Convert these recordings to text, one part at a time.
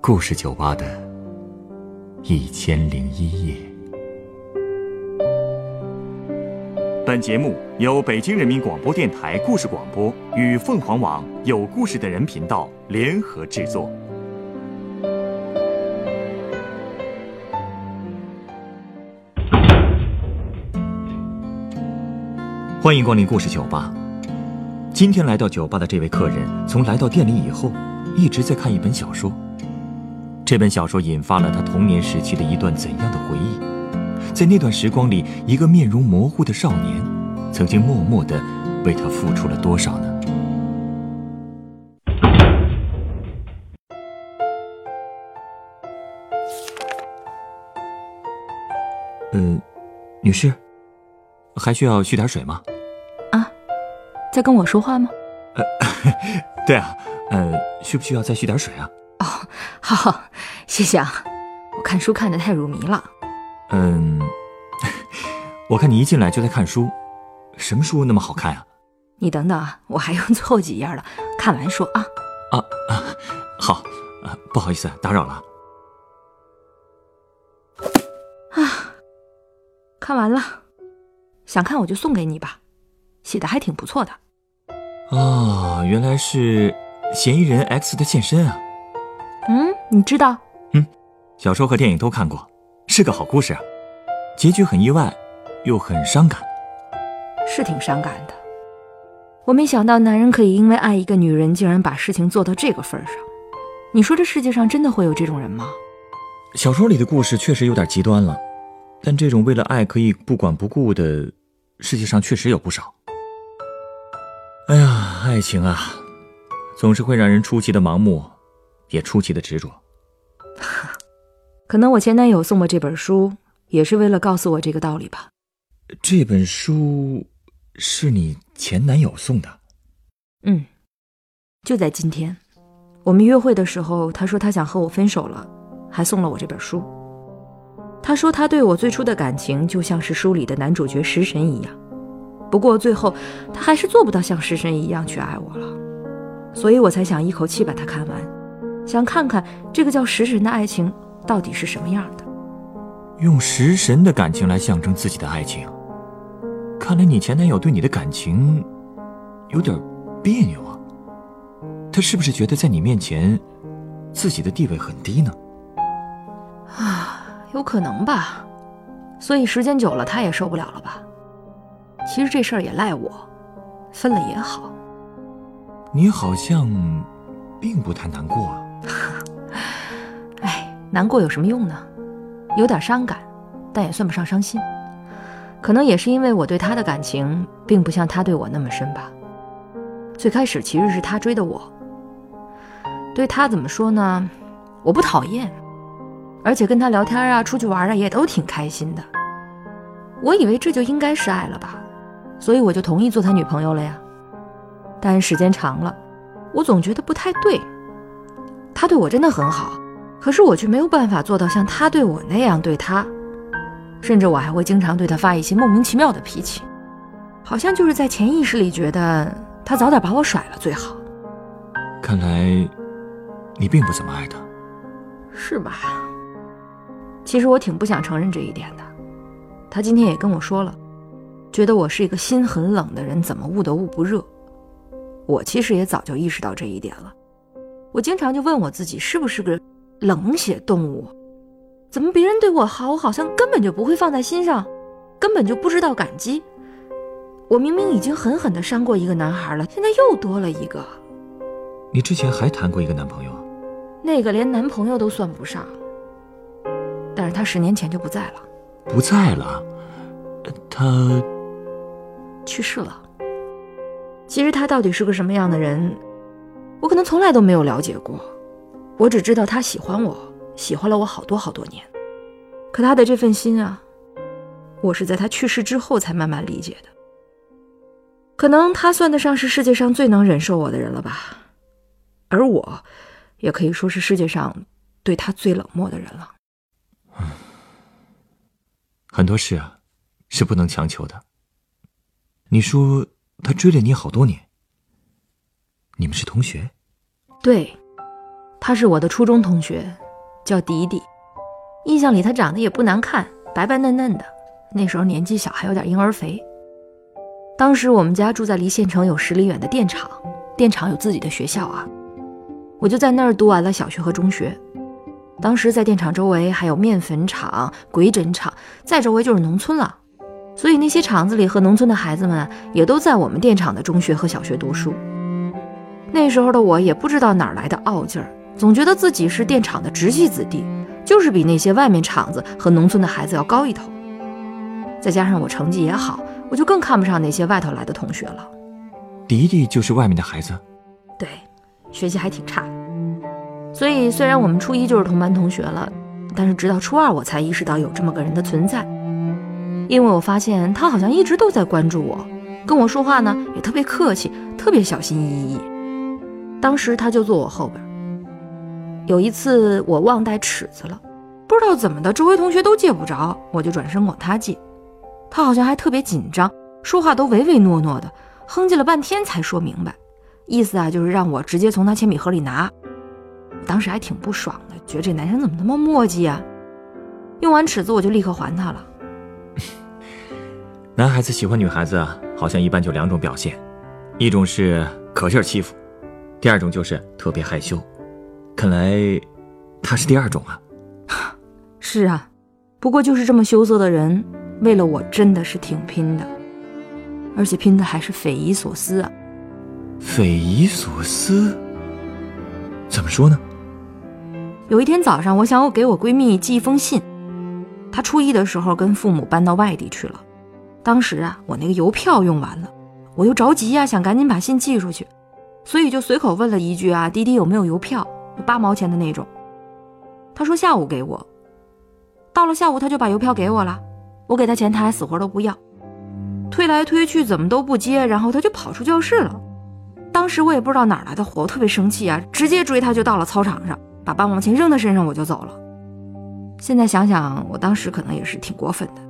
故事酒吧的一千零一夜。本节目由北京人民广播电台故事广播与凤凰网有故事的人频道联合制作。欢迎光临故事酒吧。今天来到酒吧的这位客人，从来到店里以后，一直在看一本小说。这本小说引发了他童年时期的一段怎样的回忆？在那段时光里，一个面容模糊的少年，曾经默默的为他付出了多少呢？嗯，女士，还需要续点水吗？啊在跟我说话吗？呃，对啊，呃，需不需要再续点水啊？哦，好，谢谢啊。我看书看的太入迷了。嗯，我看你一进来就在看书，什么书那么好看啊？你等等啊，我还有最后几页了，看完说啊。啊啊，好，啊，不好意思打扰了。啊，看完了，想看我就送给你吧，写的还挺不错的。哦，原来是嫌疑人 X 的现身啊！嗯，你知道？嗯，小说和电影都看过，是个好故事啊。结局很意外，又很伤感。是挺伤感的。我没想到男人可以因为爱一个女人，竟然把事情做到这个份上。你说这世界上真的会有这种人吗？小说里的故事确实有点极端了，但这种为了爱可以不管不顾的，世界上确实有不少。哎呀，爱情啊，总是会让人出奇的盲目，也出奇的执着。可能我前男友送我这本书，也是为了告诉我这个道理吧。这本书是你前男友送的？嗯，就在今天，我们约会的时候，他说他想和我分手了，还送了我这本书。他说他对我最初的感情，就像是书里的男主角食神一样。不过最后，他还是做不到像食神一样去爱我了，所以我才想一口气把它看完，想看看这个叫食神的爱情到底是什么样的。用食神的感情来象征自己的爱情，看来你前男友对你的感情有点别扭啊。他是不是觉得在你面前自己的地位很低呢？啊，有可能吧。所以时间久了，他也受不了了吧。其实这事儿也赖我，分了也好。你好像并不太难过啊。难过有什么用呢？有点伤感，但也算不上伤心。可能也是因为我对他的感情并不像他对我那么深吧。最开始其实是他追的我。对他怎么说呢？我不讨厌，而且跟他聊天啊、出去玩啊也都挺开心的。我以为这就应该是爱了吧。所以我就同意做他女朋友了呀，但时间长了，我总觉得不太对。他对我真的很好，可是我却没有办法做到像他对我那样对他，甚至我还会经常对他发一些莫名其妙的脾气，好像就是在潜意识里觉得他早点把我甩了最好。看来，你并不怎么爱他，是吧？其实我挺不想承认这一点的。他今天也跟我说了。觉得我是一个心很冷的人，怎么捂都捂不热？我其实也早就意识到这一点了。我经常就问我自己，是不是个冷血动物？怎么别人对我好，我好像根本就不会放在心上，根本就不知道感激。我明明已经狠狠的伤过一个男孩了，现在又多了一个。你之前还谈过一个男朋友？那个连男朋友都算不上，但是他十年前就不在了。不在了？他？去世了。其实他到底是个什么样的人，我可能从来都没有了解过。我只知道他喜欢我，喜欢了我好多好多年。可他的这份心啊，我是在他去世之后才慢慢理解的。可能他算得上是世界上最能忍受我的人了吧，而我，也可以说是世界上对他最冷漠的人了。很多事啊，是不能强求的。你说他追了你好多年，你们是同学？对，他是我的初中同学，叫迪迪。印象里他长得也不难看，白白嫩嫩的。那时候年纪小，还有点婴儿肥。当时我们家住在离县城有十里远的电厂，电厂有自己的学校啊。我就在那儿读完了小学和中学。当时在电厂周围还有面粉厂、鬼诊厂，再周围就是农村了。所以那些厂子里和农村的孩子们也都在我们电厂的中学和小学读书。那时候的我也不知道哪来的傲劲儿，总觉得自己是电厂的直系子弟，就是比那些外面厂子和农村的孩子要高一头。再加上我成绩也好，我就更看不上那些外头来的同学了。迪迪就是外面的孩子，对，学习还挺差。所以虽然我们初一就是同班同学了，但是直到初二我才意识到有这么个人的存在，因为我发现他好像一直都在关注我，跟我说话呢也特别客气，特别小心翼翼。当时他就坐我后边。有一次我忘带尺子了，不知道怎么的，周围同学都借不着，我就转身管他借。他好像还特别紧张，说话都唯唯诺诺的，哼唧了半天才说明白，意思啊就是让我直接从他铅笔盒里拿。当时还挺不爽的，觉得这男生怎么那么磨叽啊！用完尺子我就立刻还他了。男孩子喜欢女孩子，好像一般就两种表现，一种是可劲儿欺负。第二种就是特别害羞，看来他是第二种啊。是啊，不过就是这么羞涩的人，为了我真的是挺拼的，而且拼的还是匪夷所思啊。匪夷所思？怎么说呢？有一天早上，我想我给我闺蜜寄一封信，她初一的时候跟父母搬到外地去了，当时啊，我那个邮票用完了，我又着急呀，想赶紧把信寄出去。所以就随口问了一句啊，滴滴有没有邮票？八毛钱的那种。他说下午给我。到了下午他就把邮票给我了。我给他钱，他还死活都不要。推来推去怎么都不接，然后他就跑出教室了。当时我也不知道哪来的火，特别生气啊，直接追他就到了操场上，把八毛钱扔他身上我就走了。现在想想，我当时可能也是挺过分的。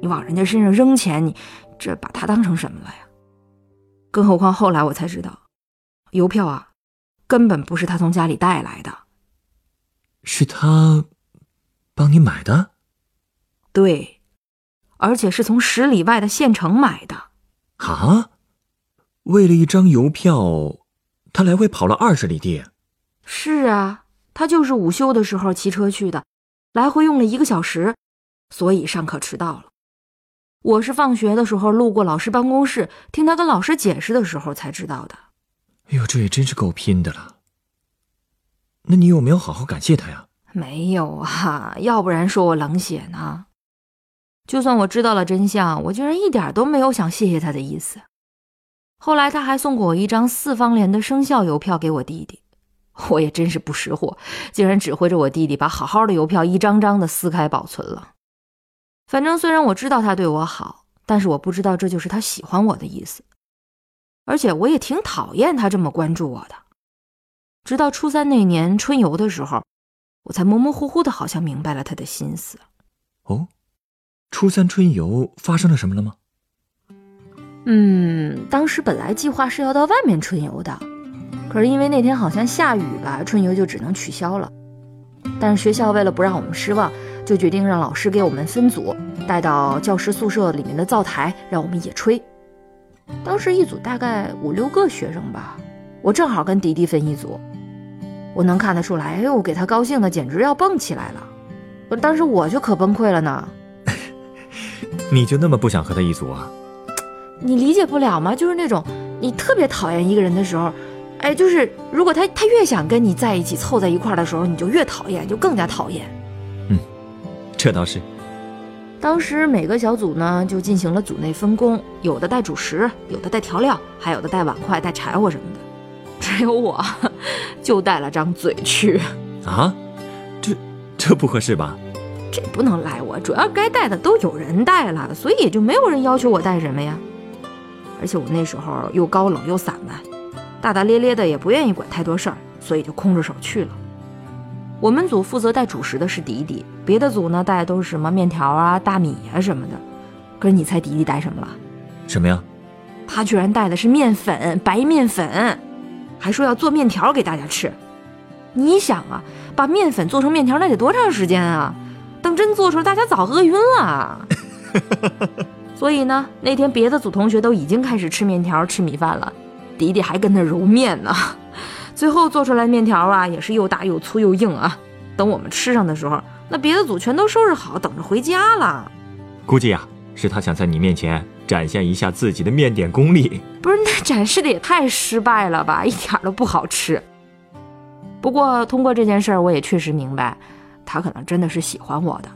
你往人家身上扔钱，你这把他当成什么了呀？更何况后来我才知道。邮票啊，根本不是他从家里带来的，是他帮你买的。对，而且是从十里外的县城买的。啊，为了一张邮票，他来回跑了二十里地。是啊，他就是午休的时候骑车去的，来回用了一个小时，所以上课迟到了。我是放学的时候路过老师办公室，听他跟老师解释的时候才知道的。哎呦，这也真是够拼的了。那你有没有好好感谢他呀？没有啊，要不然说我冷血呢。就算我知道了真相，我居然一点都没有想谢谢他的意思。后来他还送过我一张四方联的生肖邮票给我弟弟，我也真是不识货，竟然指挥着我弟弟把好好的邮票一张张的撕开保存了。反正虽然我知道他对我好，但是我不知道这就是他喜欢我的意思。而且我也挺讨厌他这么关注我的，直到初三那年春游的时候，我才模模糊糊的，好像明白了他的心思。哦，初三春游发生了什么了吗？嗯，当时本来计划是要到外面春游的，可是因为那天好像下雨吧，春游就只能取消了。但是学校为了不让我们失望，就决定让老师给我们分组，带到教师宿舍里面的灶台，让我们野炊。当时一组大概五六个学生吧，我正好跟迪迪分一组，我能看得出来，哎呦，给他高兴的简直要蹦起来了。当时我就可崩溃了呢。你就那么不想和他一组啊？你理解不了吗？就是那种你特别讨厌一个人的时候，哎，就是如果他他越想跟你在一起凑在一块的时候，你就越讨厌，就更加讨厌。嗯，这倒是。当时每个小组呢就进行了组内分工，有的带主食，有的带调料，还有的带碗筷、带柴火什么的。只有我，就带了张嘴去。啊，这这不合适吧？这不能赖我，主要该带的都有人带了，所以也就没有人要求我带什么呀。而且我那时候又高冷又散漫，大大咧咧的，也不愿意管太多事儿，所以就空着手去了。我们组负责带主食的是迪迪，别的组呢带的都是什么面条啊、大米啊什么的。可是你猜迪迪带什么了？什么呀？他居然带的是面粉，白面粉，还说要做面条给大家吃。你想啊，把面粉做成面条那得多长时间啊？等真做出来，大家早饿晕了。所以呢，那天别的组同学都已经开始吃面条、吃米饭了，迪迪还跟那揉面呢。最后做出来面条啊，也是又大又粗又硬啊。等我们吃上的时候，那别的组全都收拾好，等着回家了。估计呀，是他想在你面前展现一下自己的面点功力。不是，那展示的也太失败了吧，一点都不好吃。不过通过这件事儿，我也确实明白，他可能真的是喜欢我的。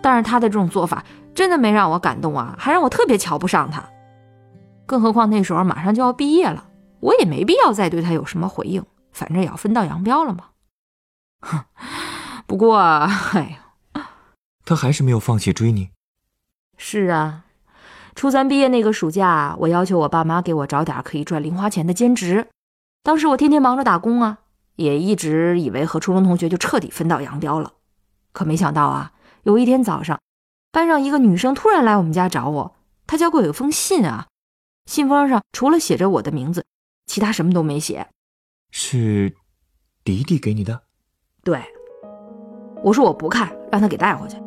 但是他的这种做法真的没让我感动啊，还让我特别瞧不上他。更何况那时候马上就要毕业了，我也没必要再对他有什么回应，反正也要分道扬镳了嘛。哼，不过，哎呀，他还是没有放弃追你。是啊，初三毕业那个暑假，我要求我爸妈给我找点可以赚零花钱的兼职。当时我天天忙着打工啊，也一直以为和初中同学就彻底分道扬镳了。可没想到啊，有一天早上，班上一个女生突然来我们家找我，她交给我一封信啊，信封上除了写着我的名字，其他什么都没写。是迪迪给你的？对，我说我不看，让他给带回去。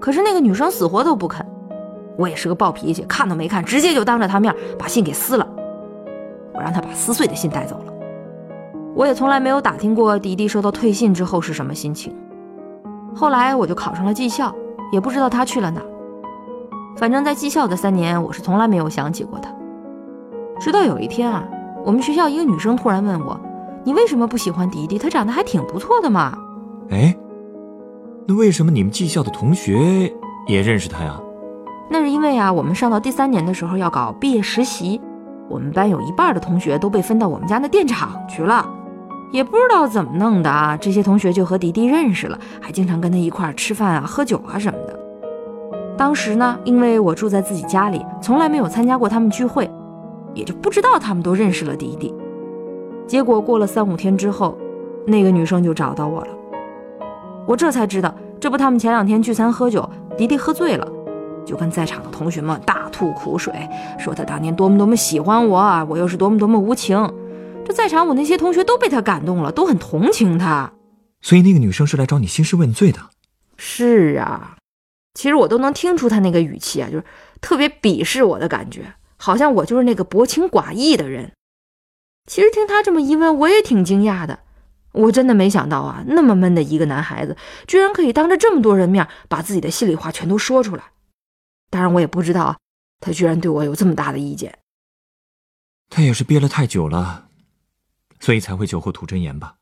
可是那个女生死活都不肯。我也是个暴脾气，看都没看，直接就当着他面把信给撕了。我让他把撕碎的信带走了。我也从来没有打听过迪迪收到退信之后是什么心情。后来我就考上了技校，也不知道他去了哪。反正，在技校的三年，我是从来没有想起过他。直到有一天啊，我们学校一个女生突然问我。你为什么不喜欢迪迪？他长得还挺不错的嘛。哎，那为什么你们技校的同学也认识他呀？那是因为啊，我们上到第三年的时候要搞毕业实习，我们班有一半的同学都被分到我们家那电厂去了，也不知道怎么弄的啊，这些同学就和迪迪认识了，还经常跟他一块吃饭啊、喝酒啊什么的。当时呢，因为我住在自己家里，从来没有参加过他们聚会，也就不知道他们都认识了迪迪。结果过了三五天之后，那个女生就找到我了。我这才知道，这不他们前两天聚餐喝酒，迪迪喝醉了，就跟在场的同学们大吐苦水，说他当年多么多么喜欢我，我又是多么多么无情。这在场我那些同学都被他感动了，都很同情他。所以那个女生是来找你兴师问罪的。是啊，其实我都能听出他那个语气啊，就是特别鄙视我的感觉，好像我就是那个薄情寡义的人。其实听他这么一问，我也挺惊讶的。我真的没想到啊，那么闷的一个男孩子，居然可以当着这么多人面把自己的心里话全都说出来。当然，我也不知道他居然对我有这么大的意见。他也是憋了太久了，所以才会酒后吐真言吧？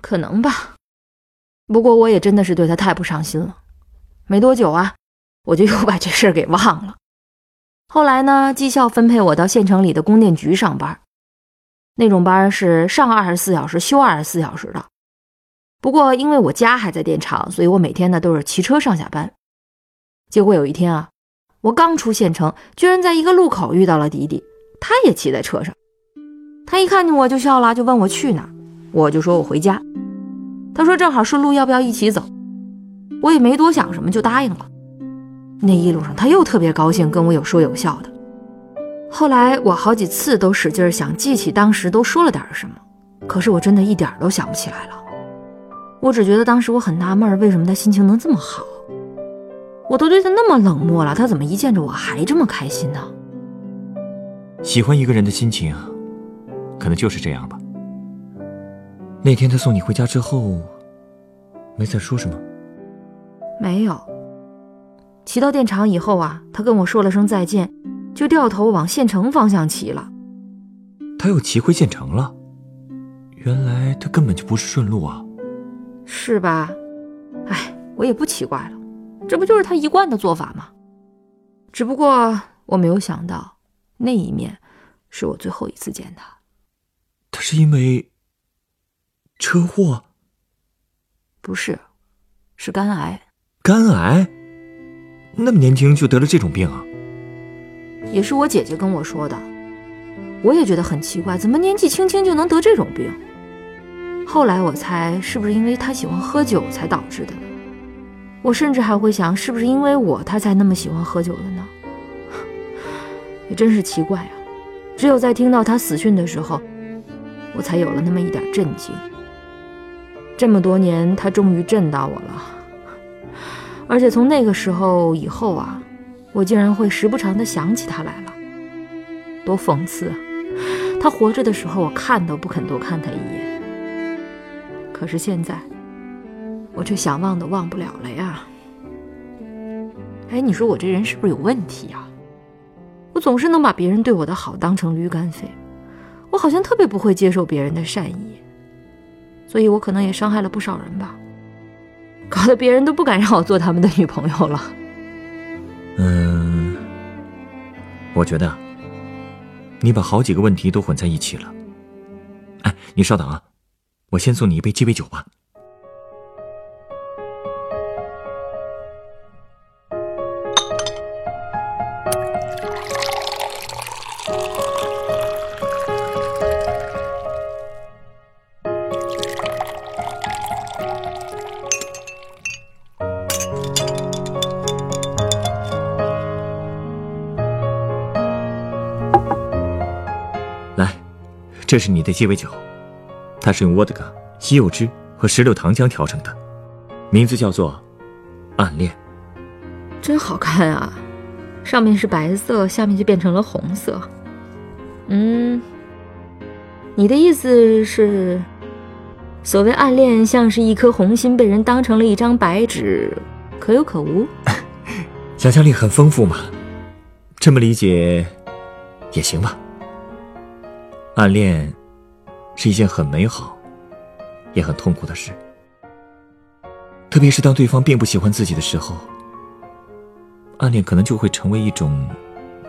可能吧。不过我也真的是对他太不上心了。没多久啊，我就又把这事儿给忘了。后来呢，技校分配我到县城里的供电局上班。那种班是上二十四小时休二十四小时的，不过因为我家还在电厂，所以我每天呢都是骑车上下班。结果有一天啊，我刚出县城，居然在一个路口遇到了迪迪，他也骑在车上。他一看见我就笑了，就问我去哪，我就说我回家。他说正好顺路，要不要一起走？我也没多想什么，就答应了。那一路上他又特别高兴，跟我有说有笑的。后来我好几次都使劲想记起当时都说了点什么，可是我真的一点都想不起来了。我只觉得当时我很纳闷，为什么他心情能这么好？我都对他那么冷漠了，他怎么一见着我还这么开心呢？喜欢一个人的心情，可能就是这样吧。那天他送你回家之后，没再说什么。没有。骑到电厂以后啊，他跟我说了声再见。就掉头往县城方向骑了，他又骑回县城了。原来他根本就不是顺路啊，是吧？哎，我也不奇怪了，这不就是他一贯的做法吗？只不过我没有想到，那一面是我最后一次见他。他是因为车祸？不是，是肝癌。肝癌？那么年轻就得了这种病啊？也是我姐姐跟我说的，我也觉得很奇怪，怎么年纪轻轻就能得这种病？后来我猜，是不是因为他喜欢喝酒才导致的？我甚至还会想，是不是因为我他才那么喜欢喝酒的呢？也真是奇怪啊！只有在听到他死讯的时候，我才有了那么一点震惊。这么多年，他终于震到我了。而且从那个时候以后啊，我竟然会时不常的想起他来了，多讽刺啊！他活着的时候，我看都不肯多看他一眼。可是现在，我却想忘都忘不了了呀。哎，你说我这人是不是有问题呀？我总是能把别人对我的好当成驴肝肺，我好像特别不会接受别人的善意，所以我可能也伤害了不少人吧，搞得别人都不敢让我做他们的女朋友了。嗯，我觉得你把好几个问题都混在一起了。哎，你稍等啊，我先送你一杯鸡尾酒吧。这是你的鸡尾酒，它是用沃德嘎、西柚汁和石榴糖浆调成的，名字叫做“暗恋”。真好看啊！上面是白色，下面就变成了红色。嗯，你的意思是，所谓暗恋像是一颗红心被人当成了一张白纸，可有可无？想象力很丰富嘛，这么理解也行吧。暗恋是一件很美好，也很痛苦的事。特别是当对方并不喜欢自己的时候，暗恋可能就会成为一种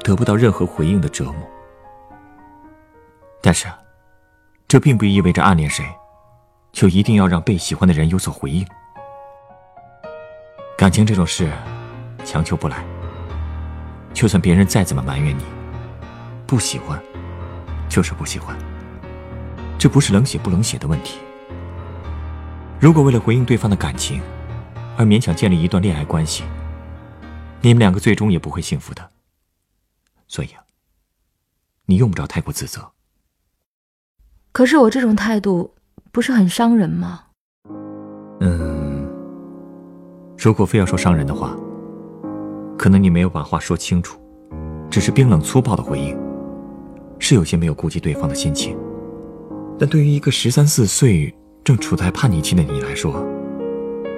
得不到任何回应的折磨。但是，这并不意味着暗恋谁，就一定要让被喜欢的人有所回应。感情这种事，强求不来。就算别人再怎么埋怨你，不喜欢。就是不喜欢，这不是冷血不冷血的问题。如果为了回应对方的感情，而勉强建立一段恋爱关系，你们两个最终也不会幸福的。所以啊，你用不着太过自责。可是我这种态度不是很伤人吗？嗯，如果非要说伤人的话，可能你没有把话说清楚，只是冰冷粗暴的回应。是有些没有顾及对方的心情，但对于一个十三四岁正处在叛逆期的你来说，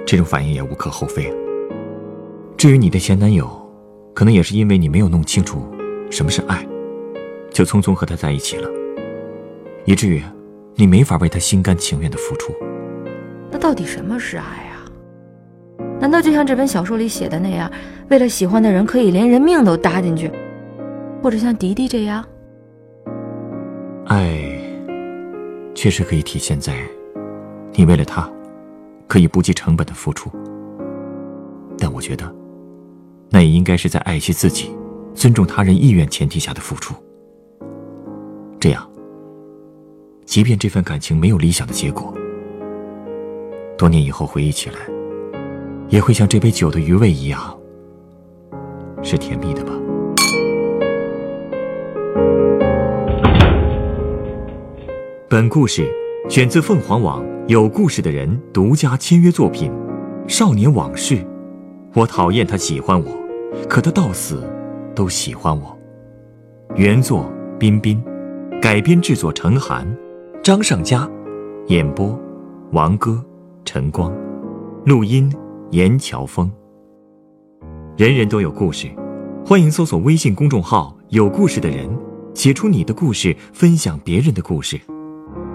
这种反应也无可厚非。至于你的前男友，可能也是因为你没有弄清楚什么是爱，就匆匆和他在一起了，以至于你没法为他心甘情愿的付出。那到底什么是爱啊？难道就像这本小说里写的那样，为了喜欢的人可以连人命都搭进去，或者像迪迪这样？爱，确实可以体现在你为了他可以不计成本的付出，但我觉得，那也应该是在爱惜自己、尊重他人意愿前提下的付出。这样，即便这份感情没有理想的结果，多年以后回忆起来，也会像这杯酒的余味一样，是甜蜜的吧。本故事选自凤凰网有故事的人独家签约作品《少年往事》。我讨厌他喜欢我，可他到死都喜欢我。原作：彬彬，改编制作：陈寒，张尚佳，演播：王哥、陈光，录音：严乔峰。人人都有故事，欢迎搜索微信公众号“有故事的人”，写出你的故事，分享别人的故事。